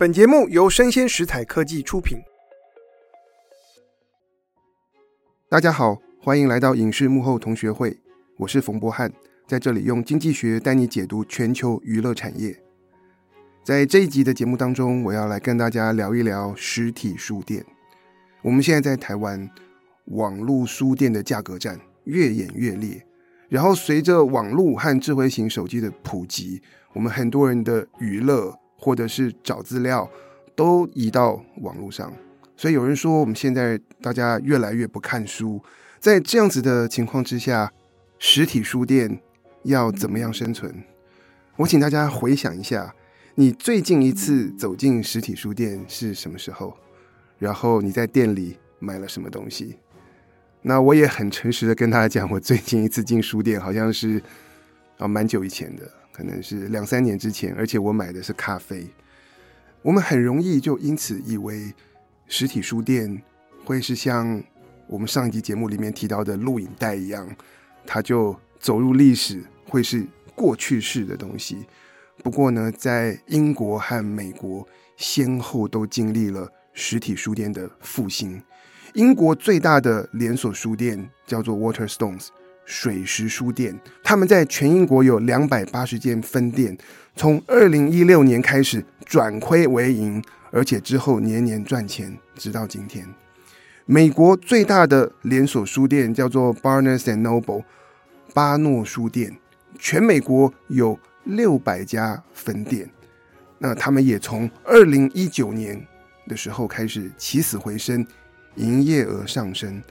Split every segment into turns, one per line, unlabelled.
本节目由生鲜食材科技出品。大家好，欢迎来到影视幕后同学会，我是冯博翰，在这里用经济学带你解读全球娱乐产业。在这一集的节目当中，我要来跟大家聊一聊实体书店。我们现在在台湾，网络书店的价格战越演越烈，然后随着网络和智慧型手机的普及，我们很多人的娱乐。或者是找资料都移到网络上，所以有人说我们现在大家越来越不看书。在这样子的情况之下，实体书店要怎么样生存？我请大家回想一下，你最近一次走进实体书店是什么时候？然后你在店里买了什么东西？那我也很诚实的跟大家讲，我最近一次进书店好像是啊蛮久以前的。可能是两三年之前，而且我买的是咖啡。我们很容易就因此以为实体书店会是像我们上一集节目里面提到的录影带一样，它就走入历史，会是过去式的东西。不过呢，在英国和美国先后都经历了实体书店的复兴。英国最大的连锁书店叫做 Waterstones。水石书店，他们在全英国有两百八十间分店，从二零一六年开始转亏为盈，而且之后年年赚钱，直到今天。美国最大的连锁书店叫做 Barnes and Noble，巴诺书店，全美国有六百家分店。那他们也从二零一九年的时候开始起死回生，营业额上升。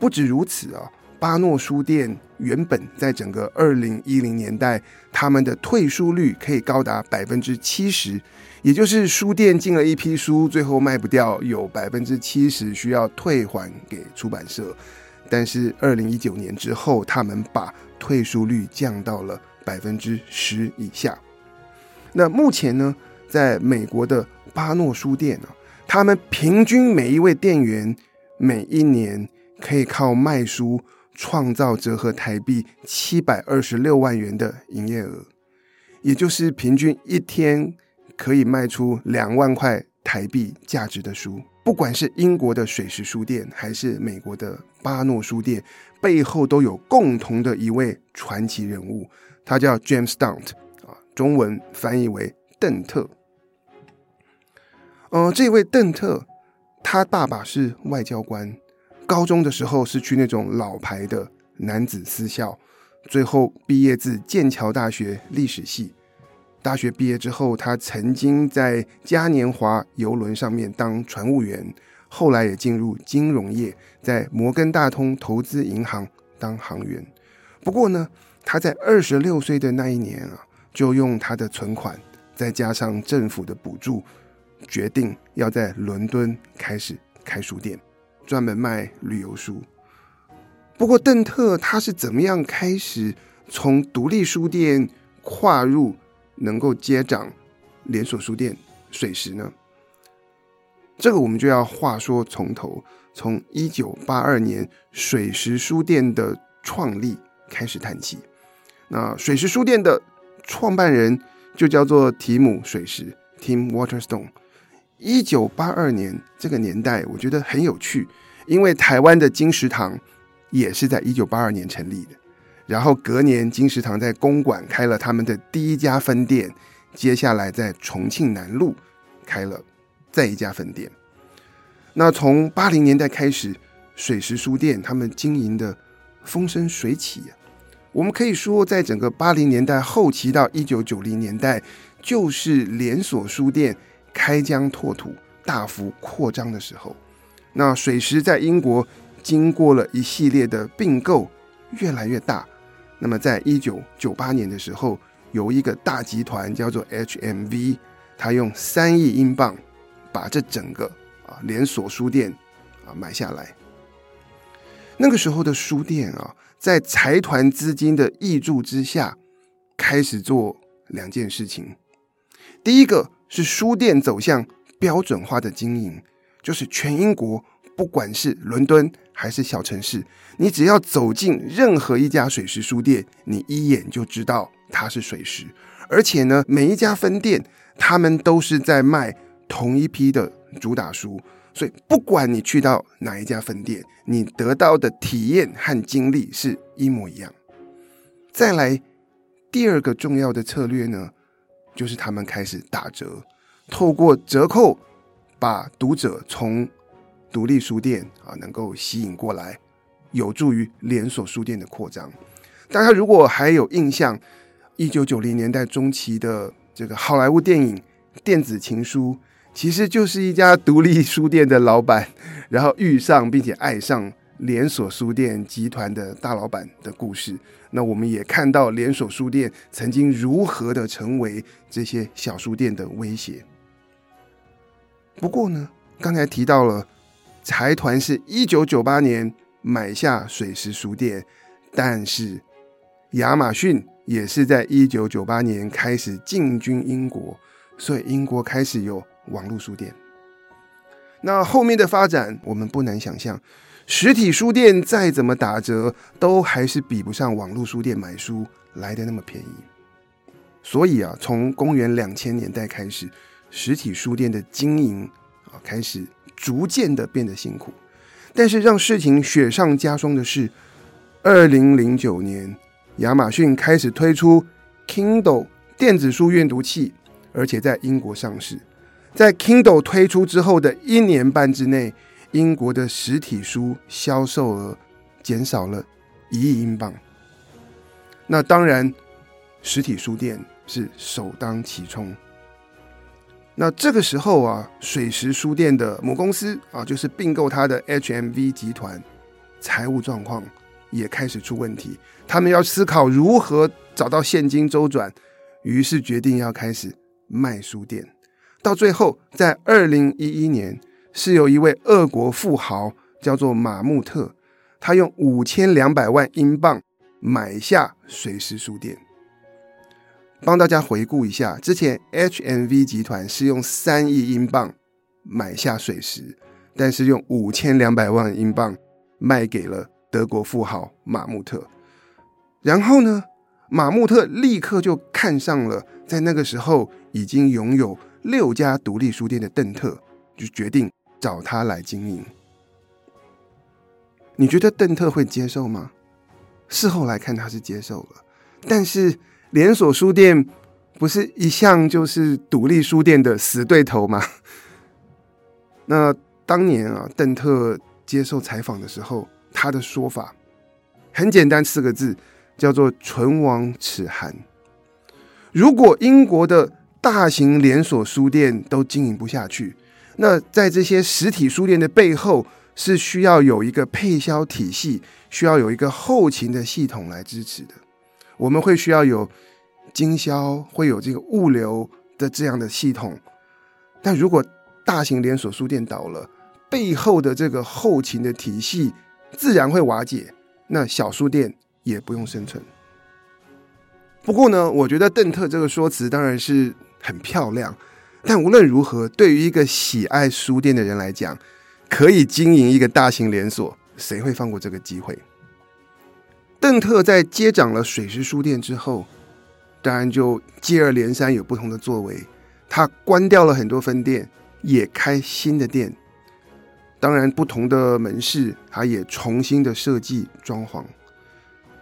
不止如此啊。巴诺书店原本在整个二零一零年代，他们的退书率可以高达百分之七十，也就是书店进了一批书，最后卖不掉，有百分之七十需要退还给出版社。但是二零一九年之后，他们把退书率降到了百分之十以下。那目前呢，在美国的巴诺书店啊，他们平均每一位店员每一年可以靠卖书。创造折合台币七百二十六万元的营业额，也就是平均一天可以卖出两万块台币价值的书。不管是英国的水石书店，还是美国的巴诺书店，背后都有共同的一位传奇人物，他叫 James Stout 啊，中文翻译为邓特。呃，这位邓特，他爸爸是外交官。高中的时候是去那种老牌的男子私校，最后毕业自剑桥大学历史系。大学毕业之后，他曾经在嘉年华邮轮上面当船务员，后来也进入金融业，在摩根大通投资银行当行员。不过呢，他在二十六岁的那一年啊，就用他的存款，再加上政府的补助，决定要在伦敦开始开书店。专门卖旅游书。不过，邓特他是怎么样开始从独立书店跨入能够接掌连锁书店水石呢？这个我们就要话说从头，从一九八二年水石书店的创立开始谈起。那水石书店的创办人就叫做提姆水石 （Tim Waterstone）。一九八二年这个年代，我觉得很有趣，因为台湾的金石堂也是在一九八二年成立的。然后隔年，金石堂在公馆开了他们的第一家分店，接下来在重庆南路开了再一家分店。那从八零年代开始，水石书店他们经营的风生水起啊。我们可以说，在整个八零年代后期到一九九零年代，就是连锁书店。开疆拓土、大幅扩张的时候，那水石在英国经过了一系列的并购，越来越大。那么，在一九九八年的时候，有一个大集团叫做 HMV，他用三亿英镑把这整个啊连锁书店啊买下来。那个时候的书店啊，在财团资金的挹注之下，开始做两件事情。第一个。是书店走向标准化的经营，就是全英国，不管是伦敦还是小城市，你只要走进任何一家水石书店，你一眼就知道它是水石。而且呢，每一家分店他们都是在卖同一批的主打书，所以不管你去到哪一家分店，你得到的体验和经历是一模一样。再来，第二个重要的策略呢，就是他们开始打折，透过折扣把读者从独立书店啊能够吸引过来，有助于连锁书店的扩张。大家如果还有印象，一九九零年代中期的这个好莱坞电影《电子情书》，其实就是一家独立书店的老板，然后遇上并且爱上连锁书店集团的大老板的故事。那我们也看到连锁书店曾经如何的成为这些小书店的威胁。不过呢，刚才提到了财团是一九九八年买下水石书店，但是亚马逊也是在一九九八年开始进军英国，所以英国开始有网络书店。那后面的发展，我们不难想象。实体书店再怎么打折，都还是比不上网络书店买书来的那么便宜。所以啊，从公元两千年代开始，实体书店的经营啊开始逐渐的变得辛苦。但是让事情雪上加霜的是，二零零九年，亚马逊开始推出 Kindle 电子书阅读器，而且在英国上市。在 Kindle 推出之后的一年半之内，英国的实体书销售额减少了一亿英镑，那当然，实体书店是首当其冲。那这个时候啊，水石书店的母公司啊，就是并购它的 HMV 集团，财务状况也开始出问题，他们要思考如何找到现金周转，于是决定要开始卖书店。到最后，在二零一一年。是有一位俄国富豪叫做马穆特，他用五千两百万英镑买下水石书店。帮大家回顾一下，之前 HMV 集团是用三亿英镑买下水石，但是用五千两百万英镑卖给了德国富豪马穆特。然后呢，马穆特立刻就看上了在那个时候已经拥有六家独立书店的邓特，就决定。找他来经营，你觉得邓特会接受吗？事后来看，他是接受了。但是连锁书店不是一向就是独立书店的死对头吗？那当年啊，邓特接受采访的时候，他的说法很简单，四个字叫做“唇亡齿寒”。如果英国的大型连锁书店都经营不下去，那在这些实体书店的背后，是需要有一个配销体系，需要有一个后勤的系统来支持的。我们会需要有经销，会有这个物流的这样的系统。但如果大型连锁书店倒了，背后的这个后勤的体系自然会瓦解，那小书店也不用生存。不过呢，我觉得邓特这个说辞当然是很漂亮。但无论如何，对于一个喜爱书店的人来讲，可以经营一个大型连锁，谁会放过这个机会？邓特在接掌了水石书店之后，当然就接二连三有不同的作为。他关掉了很多分店，也开新的店。当然，不同的门市，他也重新的设计装潢。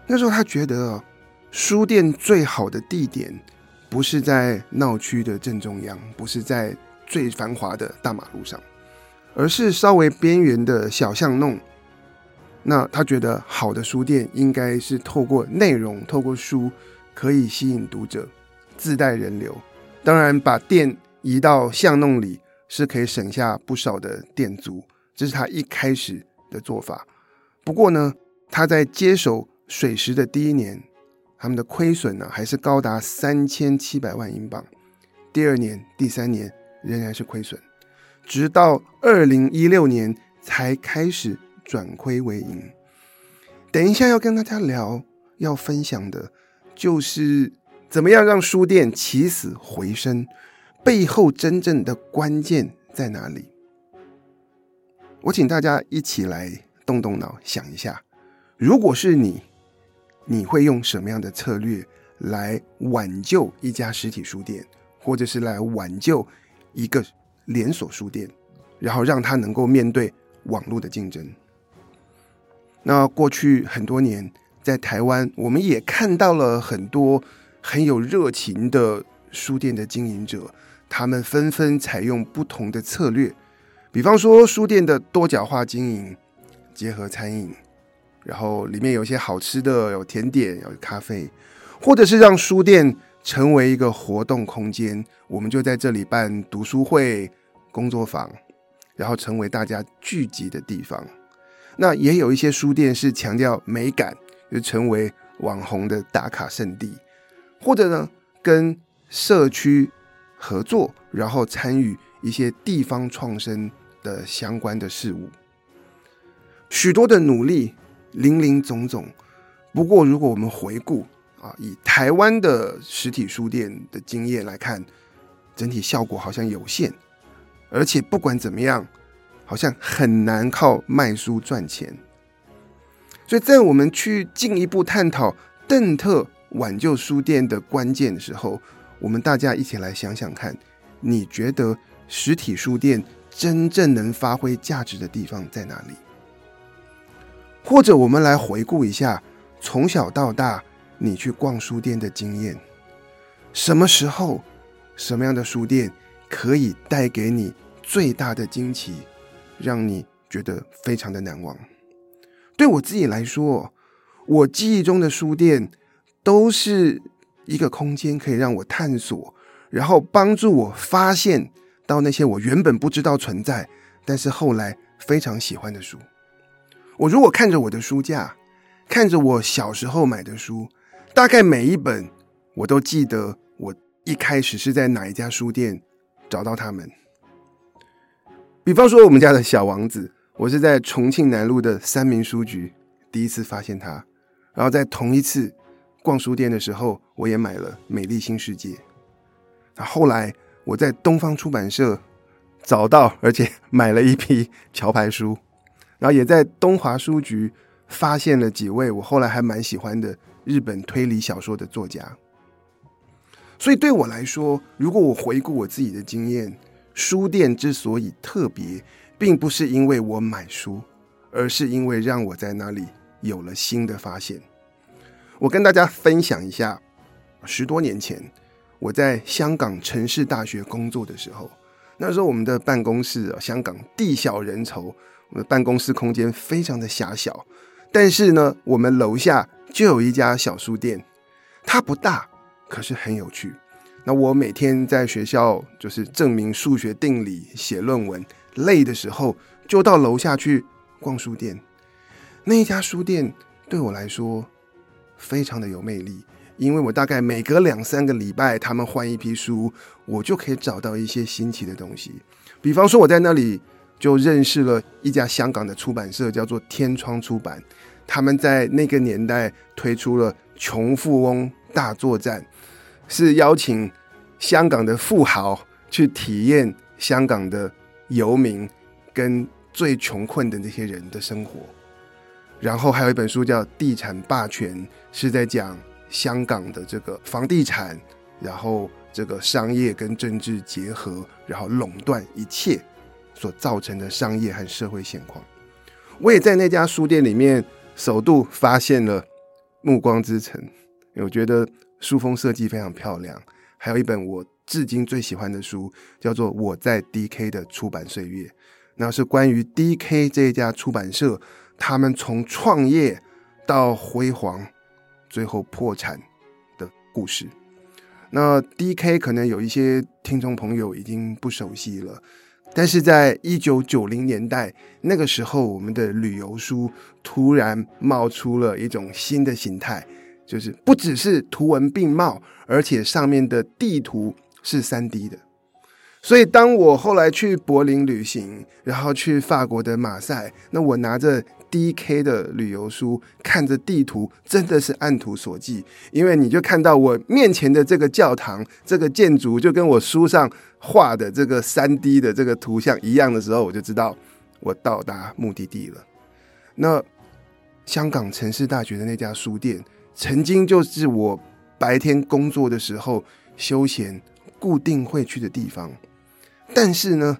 那时候他觉得，书店最好的地点。不是在闹区的正中央，不是在最繁华的大马路上，而是稍微边缘的小巷弄。那他觉得好的书店应该是透过内容、透过书，可以吸引读者，自带人流。当然，把店移到巷弄里是可以省下不少的店租，这是他一开始的做法。不过呢，他在接手水石的第一年。他们的亏损呢，还是高达三千七百万英镑。第二年、第三年仍然是亏损，直到二零一六年才开始转亏为盈。等一下要跟大家聊，要分享的，就是怎么样让书店起死回生，背后真正的关键在哪里？我请大家一起来动动脑，想一下，如果是你。你会用什么样的策略来挽救一家实体书店，或者是来挽救一个连锁书店，然后让它能够面对网络的竞争。那过去很多年，在台湾，我们也看到了很多很有热情的书店的经营者，他们纷纷采用不同的策略，比方说书店的多角化经营，结合餐饮，然后里面有一些好吃的，有甜点，有咖啡，或者是让书店成为一个活动空间，我们就在这里办读书会、工作坊，然后成为大家聚集的地方。那也有一些书店是强调美感，就成为网红的打卡圣地，或者呢，跟社区合作，然后参与一些地方创生的相关的事物。许多的努力，林林总总。不过，如果我们回顾啊，以台湾的实体书店的经验来看，整体效果好像有限，而且不管怎么样。好像很难靠卖书赚钱，所以在我们去进一步探讨邓特挽救书店的关键的时候，我们大家一起来想想看，你觉得实体书店真正能发挥价值的地方在哪里？或者我们来回顾一下从小到大你去逛书店的经验，什么时候、什么样的书店可以带给你最大的惊奇？让你觉得非常的难忘。对我自己来说，我记忆中的书店都是一个空间，可以让我探索，然后帮助我发现到那些我原本不知道存在，但是后来非常喜欢的书。我如果看着我的书架，看着我小时候买的书，大概每一本我都记得我一开始是在哪一家书店找到他们。比方说，我们家的小王子，我是在重庆南路的三民书局第一次发现他，然后在同一次逛书店的时候，我也买了《美丽新世界》。那后来我在东方出版社找到，而且买了一批桥牌书，然后也在东华书局发现了几位我后来还蛮喜欢的日本推理小说的作家。所以对我来说，如果我回顾我自己的经验，书店之所以特别，并不是因为我买书，而是因为让我在那里有了新的发现。我跟大家分享一下，十多年前我在香港城市大学工作的时候，那时候我们的办公室啊，香港地小人稠，我们的办公室空间非常的狭小，但是呢，我们楼下就有一家小书店，它不大，可是很有趣。那我每天在学校就是证明数学定理、写论文，累的时候就到楼下去逛书店。那一家书店对我来说非常的有魅力，因为我大概每隔两三个礼拜，他们换一批书，我就可以找到一些新奇的东西。比方说，我在那里就认识了一家香港的出版社，叫做天窗出版。他们在那个年代推出了《穷富翁大作战》。是邀请香港的富豪去体验香港的游民跟最穷困的那些人的生活，然后还有一本书叫《地产霸权》，是在讲香港的这个房地产，然后这个商业跟政治结合，然后垄断一切所造成的商业和社会现况。我也在那家书店里面首度发现了《暮光之城》，我觉得。书封设计非常漂亮，还有一本我至今最喜欢的书，叫做《我在 DK 的出版岁月》，那是关于 DK 这家出版社，他们从创业到辉煌，最后破产的故事。那 DK 可能有一些听众朋友已经不熟悉了，但是在一九九零年代那个时候，我们的旅游书突然冒出了一种新的形态。就是不只是图文并茂，而且上面的地图是三 D 的。所以当我后来去柏林旅行，然后去法国的马赛，那我拿着 DK 的旅游书，看着地图，真的是按图索骥。因为你就看到我面前的这个教堂，这个建筑就跟我书上画的这个三 D 的这个图像一样的时候，我就知道我到达目的地了。那香港城市大学的那家书店。曾经就是我白天工作的时候休闲固定会去的地方。但是呢，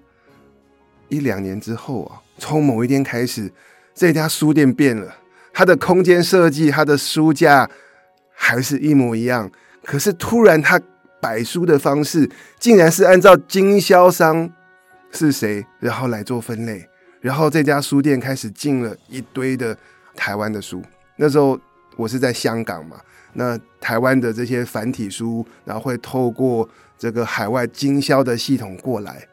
一两年之后啊，从某一天开始，这家书店变了，它的空间设计、它的书架还是一模一样，可是突然它摆书的方式，竟然是按照经销商是谁，然后来做分类，然后这家书店开始进了一堆的台湾的书。那时候我是在香港嘛，那台湾的这些繁体书，然后会透过这个海外经销的系统过来。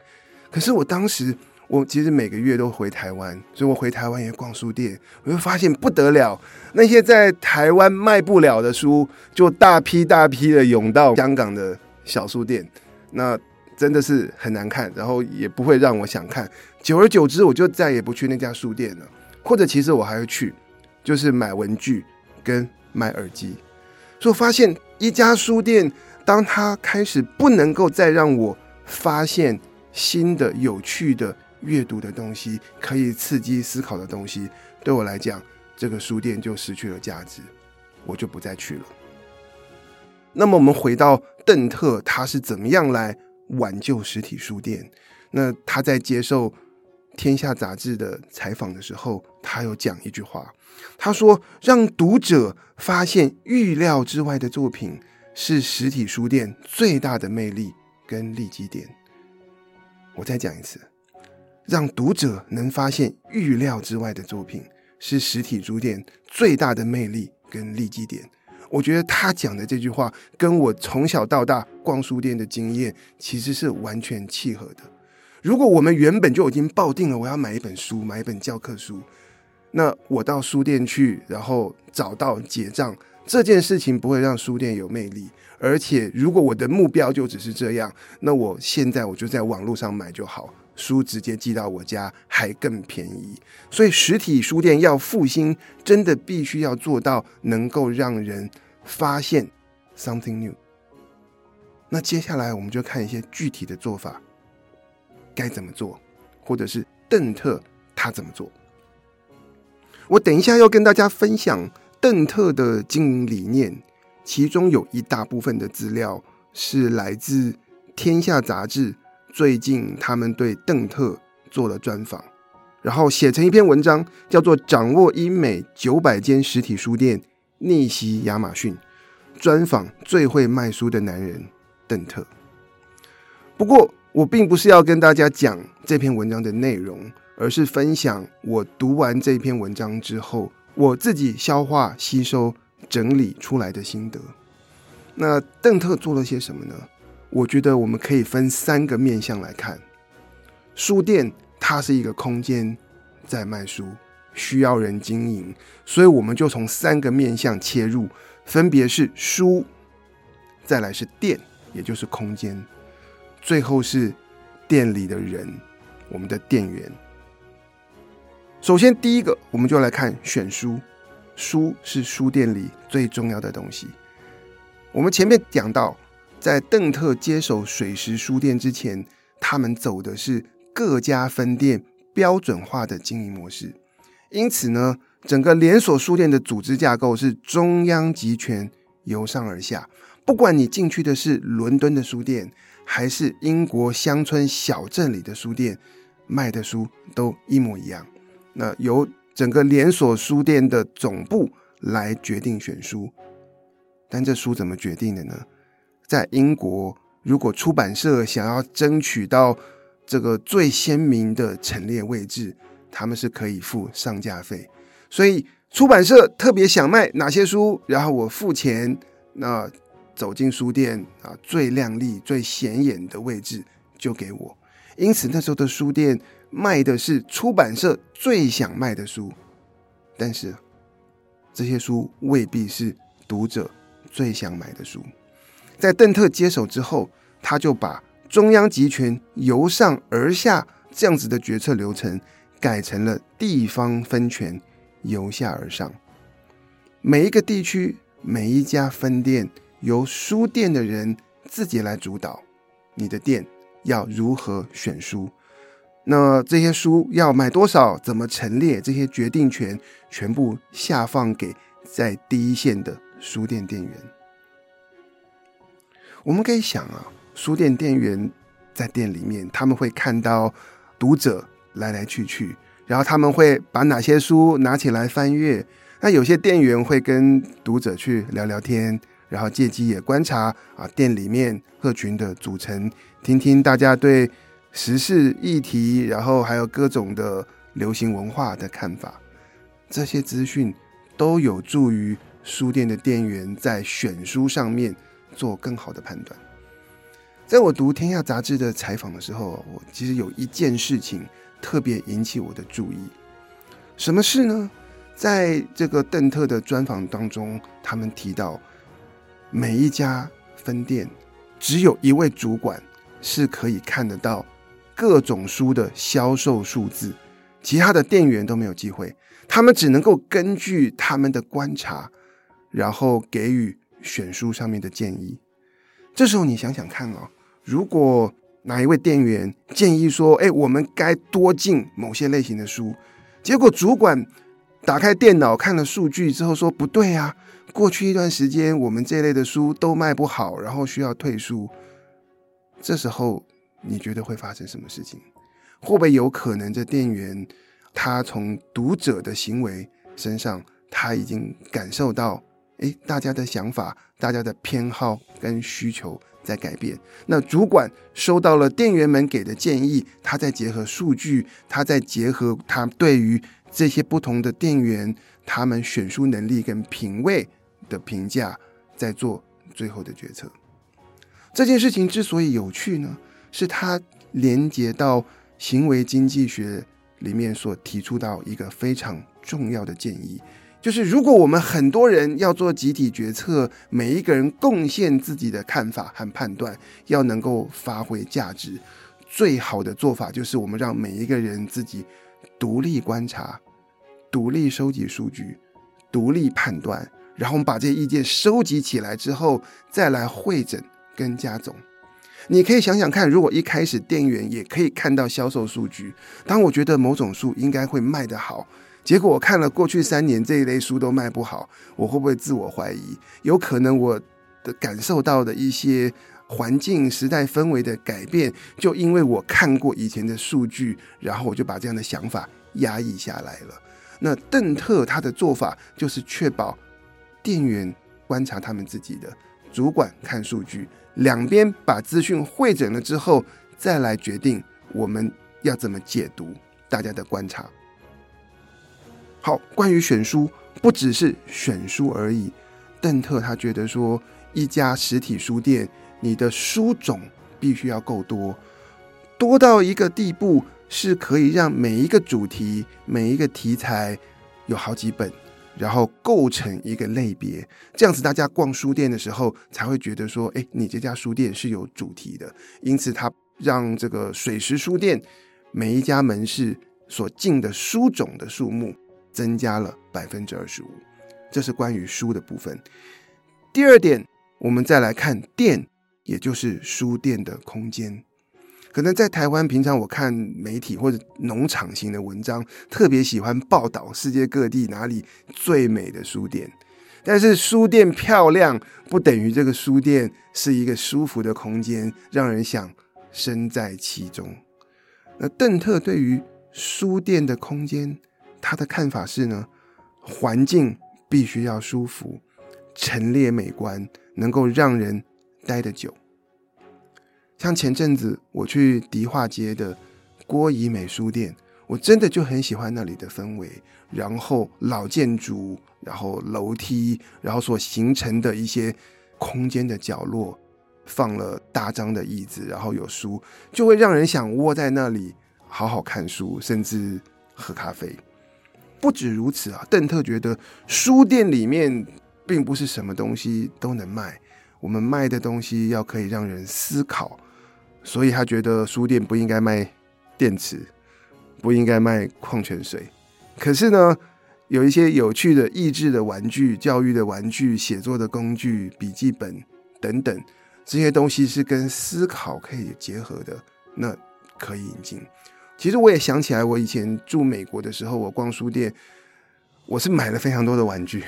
可是我当时，我其实每个月都回台湾，所以我回台湾也逛书店，我就发现不得了，那些在台湾卖不了的书，就大批大批的涌到香港的小书店，那真的是很难看，然后也不会让我想看。久而久之，我就再也不去那家书店了，或者其实我还会去。就是买文具跟买耳机，所以我发现一家书店，当它开始不能够再让我发现新的有趣的阅读的东西，可以刺激思考的东西，对我来讲，这个书店就失去了价值，我就不再去了。那么我们回到邓特，他是怎么样来挽救实体书店？那他在接受《天下》杂志的采访的时候，他有讲一句话。他说：“让读者发现预料之外的作品，是实体书店最大的魅力跟利基点。”我再讲一次，让读者能发现预料之外的作品，是实体书店最大的魅力跟利基点。我觉得他讲的这句话，跟我从小到大逛书店的经验，其实是完全契合的。如果我们原本就已经抱定了我要买一本书，买一本教科书。那我到书店去，然后找到结账这件事情不会让书店有魅力。而且，如果我的目标就只是这样，那我现在我就在网络上买就好，书直接寄到我家还更便宜。所以，实体书店要复兴，真的必须要做到能够让人发现 something new。那接下来我们就看一些具体的做法，该怎么做，或者是邓特他怎么做。我等一下要跟大家分享邓特的经营理念，其中有一大部分的资料是来自《天下》杂志，最近他们对邓特做了专访，然后写成一篇文章，叫做《掌握英美九百间实体书店，逆袭亚马逊》，专访最会卖书的男人邓特。不过，我并不是要跟大家讲这篇文章的内容。而是分享我读完这篇文章之后，我自己消化、吸收、整理出来的心得。那邓特做了些什么呢？我觉得我们可以分三个面向来看。书店它是一个空间，在卖书，需要人经营，所以我们就从三个面向切入，分别是书，再来是店，也就是空间，最后是店里的人，我们的店员。首先，第一个，我们就来看选书。书是书店里最重要的东西。我们前面讲到，在邓特接手水石书店之前，他们走的是各家分店标准化的经营模式。因此呢，整个连锁书店的组织架构是中央集权，由上而下。不管你进去的是伦敦的书店，还是英国乡村小镇里的书店，卖的书都一模一样。那由整个连锁书店的总部来决定选书，但这书怎么决定的呢？在英国，如果出版社想要争取到这个最鲜明的陈列位置，他们是可以付上架费。所以出版社特别想卖哪些书，然后我付钱，那走进书店啊，最亮丽、最显眼的位置就给我。因此那时候的书店。卖的是出版社最想卖的书，但是这些书未必是读者最想买的书。在邓特接手之后，他就把中央集权由上而下这样子的决策流程改成了地方分权由下而上。每一个地区、每一家分店由书店的人自己来主导，你的店要如何选书。那这些书要买多少，怎么陈列，这些决定权全部下放给在第一线的书店店员。我们可以想啊，书店店员在店里面，他们会看到读者来来去去，然后他们会把哪些书拿起来翻阅。那有些店员会跟读者去聊聊天，然后借机也观察啊店里面客群的组成，听听大家对时事议题，然后还有各种的流行文化的看法。这些资讯都有助于书店的店员在选书上面做更好的判断。在我读《天下》杂志的采访的时候，我其实有一件事情特别引起我的注意。什么事呢？在这个邓特的专访当中，他们提到，每一家分店只有一位主管是可以看得到各种书的销售数字，其他的店员都没有机会。他们只能够根据他们的观察，然后给予选书上面的建议。这时候你想想看哦，如果哪一位店员建议说：“哎，我们该多进某些类型的书。”结果主管。打开电脑看了数据之后说不对啊，过去一段时间我们这类的书都卖不好，然后需要退书。这时候你觉得会发生什么事情？会不会有可能这店员他从读者的行为身上他已经感受到，诶，大家的想法、大家的偏好跟需求在改变。那主管收到了店员们给的建议，他再结合数据，他再结合他对于。这些不同的店员，他们选书能力跟品味的评价，在做最后的决策。这件事情之所以有趣呢，是它连接到行为经济学里面所提出到一个非常重要的建议，就是如果我们很多人要做集体决策，每一个人贡献自己的看法和判断，要能够发挥价值，最好的做法就是我们让每一个人自己。独立观察，独立收集数据，独立判断，然后我们把这些意见收集起来之后，再来会诊跟加总。你可以想想看，如果一开始店员也可以看到销售数据，当我觉得某种书应该会卖得好，结果我看了过去三年这一类书都卖不好，我会不会自我怀疑？有可能我的感受到的一些。环境、时代氛围的改变，就因为我看过以前的数据，然后我就把这样的想法压抑下来了。那邓特他的做法就是确保店员观察他们自己的，主管看数据，两边把资讯汇整了之后，再来决定我们要怎么解读大家的观察。好，关于选书，不只是选书而已。邓特他觉得说，一家实体书店。你的书种必须要够多，多到一个地步，是可以让每一个主题、每一个题材有好几本，然后构成一个类别。这样子，大家逛书店的时候才会觉得说：“哎，你这家书店是有主题的。”因此，它让这个水石书店每一家门市所进的书种的数目增加了百分之二十五。这是关于书的部分。第二点，我们再来看店。也就是书店的空间，可能在台湾，平常我看媒体或者农场型的文章，特别喜欢报道世界各地哪里最美的书店。但是书店漂亮，不等于这个书店是一个舒服的空间，让人想身在其中。那邓特对于书店的空间，他的看法是呢，环境必须要舒服，陈列美观，能够让人待得久。像前阵子我去迪化街的郭怡美书店，我真的就很喜欢那里的氛围，然后老建筑，然后楼梯，然后所形成的一些空间的角落，放了大张的椅子，然后有书，就会让人想窝在那里好好看书，甚至喝咖啡。不止如此啊，邓特觉得书店里面并不是什么东西都能卖，我们卖的东西要可以让人思考。所以他觉得书店不应该卖电池，不应该卖矿泉水。可是呢，有一些有趣的益智的玩具、教育的玩具、写作的工具、笔记本等等，这些东西是跟思考可以结合的，那可以引进。其实我也想起来，我以前住美国的时候，我逛书店，我是买了非常多的玩具。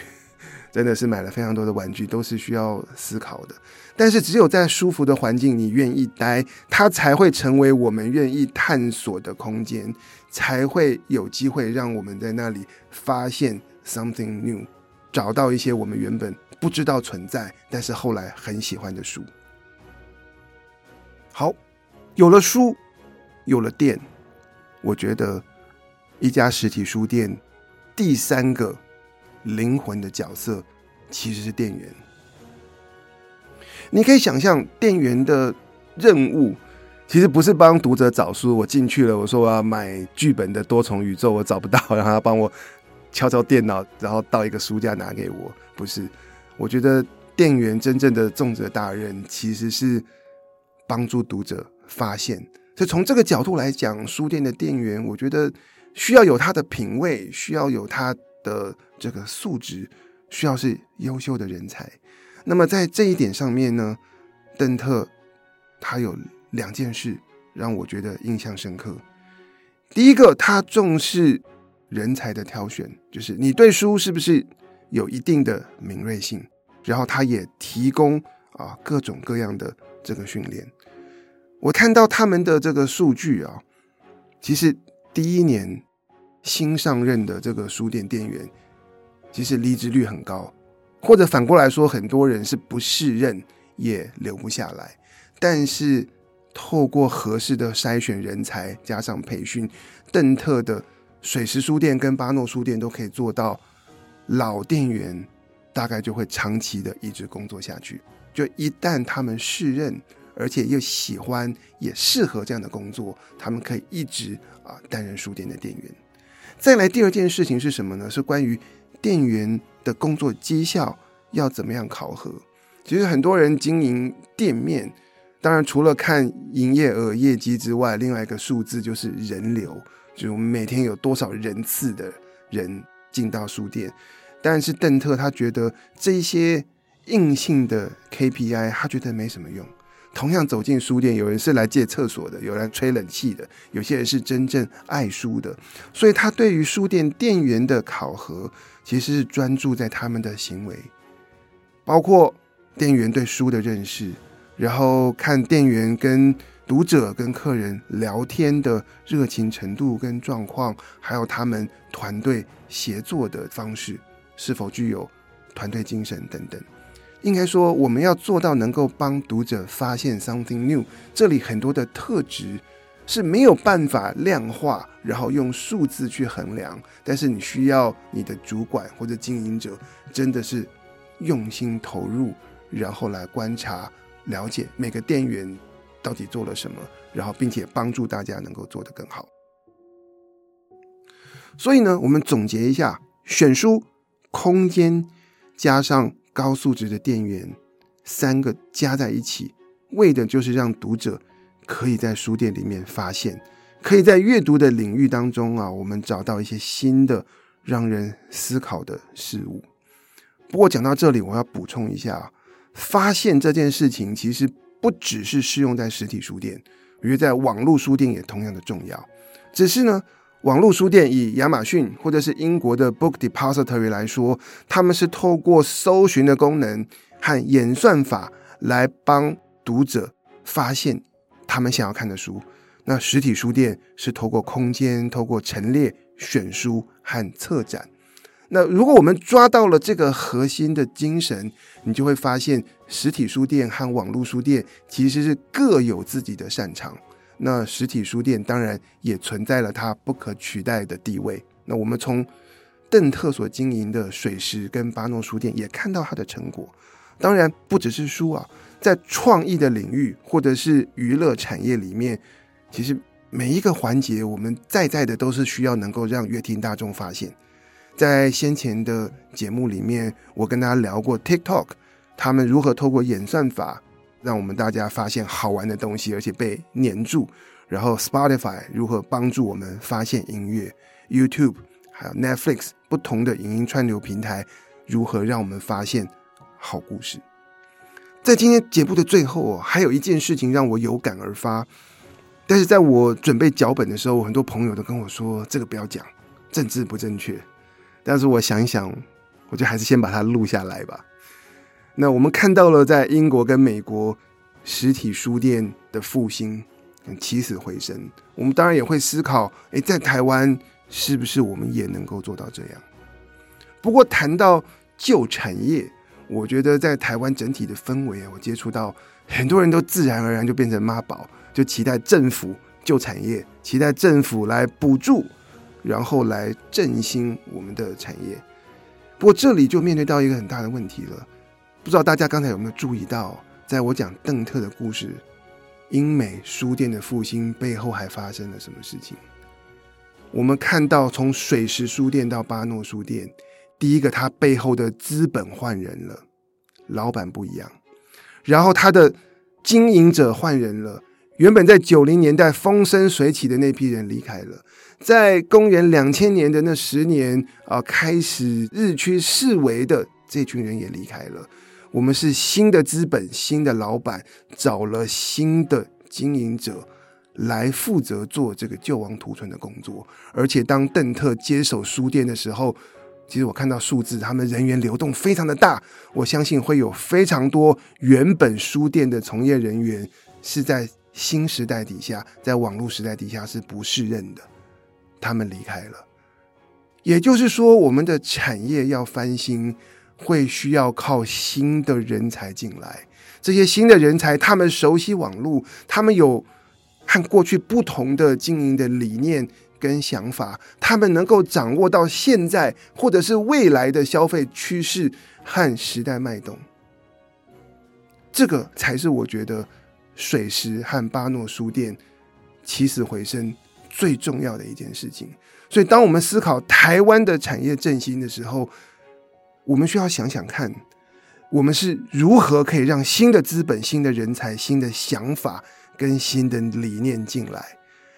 真的是买了非常多的玩具，都是需要思考的。但是只有在舒服的环境，你愿意待，它才会成为我们愿意探索的空间，才会有机会让我们在那里发现 something new，找到一些我们原本不知道存在，但是后来很喜欢的书。好，有了书，有了店，我觉得一家实体书店第三个。灵魂的角色其实是店员。你可以想象，店员的任务其实不是帮读者找书。我进去了，我说我要买剧本的多重宇宙，我找不到，然后他帮我敲敲电脑，然后到一个书架拿给我。不是，我觉得店员真正的重责大任其实是帮助读者发现。所以从这个角度来讲，书店的店员，我觉得需要有他的品味，需要有他的这个素质需要是优秀的人才。那么在这一点上面呢，邓特他有两件事让我觉得印象深刻。第一个，他重视人才的挑选，就是你对书是不是有一定的敏锐性，然后他也提供啊各种各样的这个训练。我看到他们的这个数据啊，其实第一年。新上任的这个书店店员，其实离职率很高，或者反过来说，很多人是不适任也留不下来。但是透过合适的筛选人才，加上培训，邓特的水石书店跟巴诺书店都可以做到，老店员大概就会长期的一直工作下去。就一旦他们适任，而且又喜欢也适合这样的工作，他们可以一直啊担任书店的店员。再来第二件事情是什么呢？是关于店员的工作绩效要怎么样考核。其实很多人经营店面，当然除了看营业额业绩之外，另外一个数字就是人流，就是我们每天有多少人次的人进到书店。但是邓特他觉得这些硬性的 KPI，他觉得没什么用。同样走进书店，有人是来借厕所的，有人吹冷气的，有些人是真正爱书的。所以他对于书店店员的考核，其实是专注在他们的行为，包括店员对书的认识，然后看店员跟读者、跟客人聊天的热情程度跟状况，还有他们团队协作的方式是否具有团队精神等等。应该说，我们要做到能够帮读者发现 something new，这里很多的特质是没有办法量化，然后用数字去衡量。但是你需要你的主管或者经营者真的是用心投入，然后来观察、了解每个店员到底做了什么，然后并且帮助大家能够做得更好。所以呢，我们总结一下：选书、空间加上。高素质的店员，三个加在一起，为的就是让读者可以在书店里面发现，可以在阅读的领域当中啊，我们找到一些新的让人思考的事物。不过讲到这里，我要补充一下，发现这件事情其实不只是适用在实体书店，我觉得在网络书店也同样的重要。只是呢。网络书店以亚马逊或者是英国的 Book Depository 来说，他们是透过搜寻的功能和演算法来帮读者发现他们想要看的书。那实体书店是透过空间、透过陈列、选书和策展。那如果我们抓到了这个核心的精神，你就会发现实体书店和网络书店其实是各有自己的擅长。那实体书店当然也存在了它不可取代的地位。那我们从邓特所经营的水石跟巴诺书店也看到它的成果。当然不只是书啊，在创意的领域或者是娱乐产业里面，其实每一个环节我们在在的都是需要能够让乐听大众发现。在先前的节目里面，我跟大家聊过 TikTok，他们如何透过演算法。让我们大家发现好玩的东西，而且被黏住。然后，Spotify 如何帮助我们发现音乐？YouTube 还有 Netflix 不同的影音串流平台如何让我们发现好故事？在今天节目的最后哦，还有一件事情让我有感而发。但是在我准备脚本的时候，我很多朋友都跟我说这个不要讲，政治不正确。但是我想一想，我就还是先把它录下来吧。那我们看到了在英国跟美国实体书店的复兴，起死回生。我们当然也会思考，诶，在台湾是不是我们也能够做到这样？不过谈到旧产业，我觉得在台湾整体的氛围，我接触到很多人都自然而然就变成妈宝，就期待政府旧产业，期待政府来补助，然后来振兴我们的产业。不过这里就面对到一个很大的问题了，不知道大家刚才有没有注意到，在我讲邓特的故事，英美书店的复兴背后还发生了什么事情？我们看到从水石书店到巴诺书店。第一个，他背后的资本换人了，老板不一样，然后他的经营者换人了。原本在九零年代风生水起的那批人离开了，在公元两千年的那十年啊，开始日趋式微的这群人也离开了。我们是新的资本、新的老板，找了新的经营者来负责做这个救亡图存的工作。而且当邓特接手书店的时候，其实我看到数字，他们人员流动非常的大，我相信会有非常多原本书店的从业人员是在新时代底下，在网络时代底下是不适任的，他们离开了。也就是说，我们的产业要翻新，会需要靠新的人才进来。这些新的人才，他们熟悉网络，他们有和过去不同的经营的理念。跟想法，他们能够掌握到现在或者是未来的消费趋势和时代脉动，这个才是我觉得水石和巴诺书店起死回生最重要的一件事情。所以，当我们思考台湾的产业振兴的时候，我们需要想想看，我们是如何可以让新的资本、新的人才、新的想法跟新的理念进来。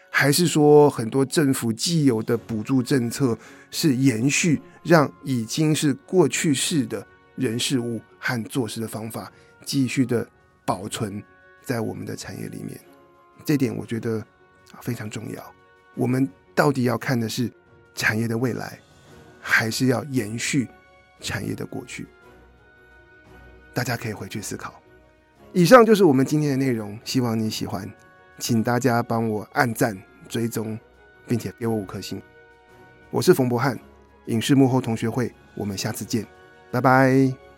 还是说，很多政府既有的补助政策是延续，让已经是过去式的人事物和做事的方法继续的保存在我们的产业里面。这点我觉得非常重要。我们到底要看的是产业的未来，还是要延续产业的过去？大家可以回去思考。以上就是我们今天的内容，希望你喜欢。请大家帮我按赞、追踪，并且给我五颗星。我是冯博翰，影视幕后同学会，我们下次见，拜拜。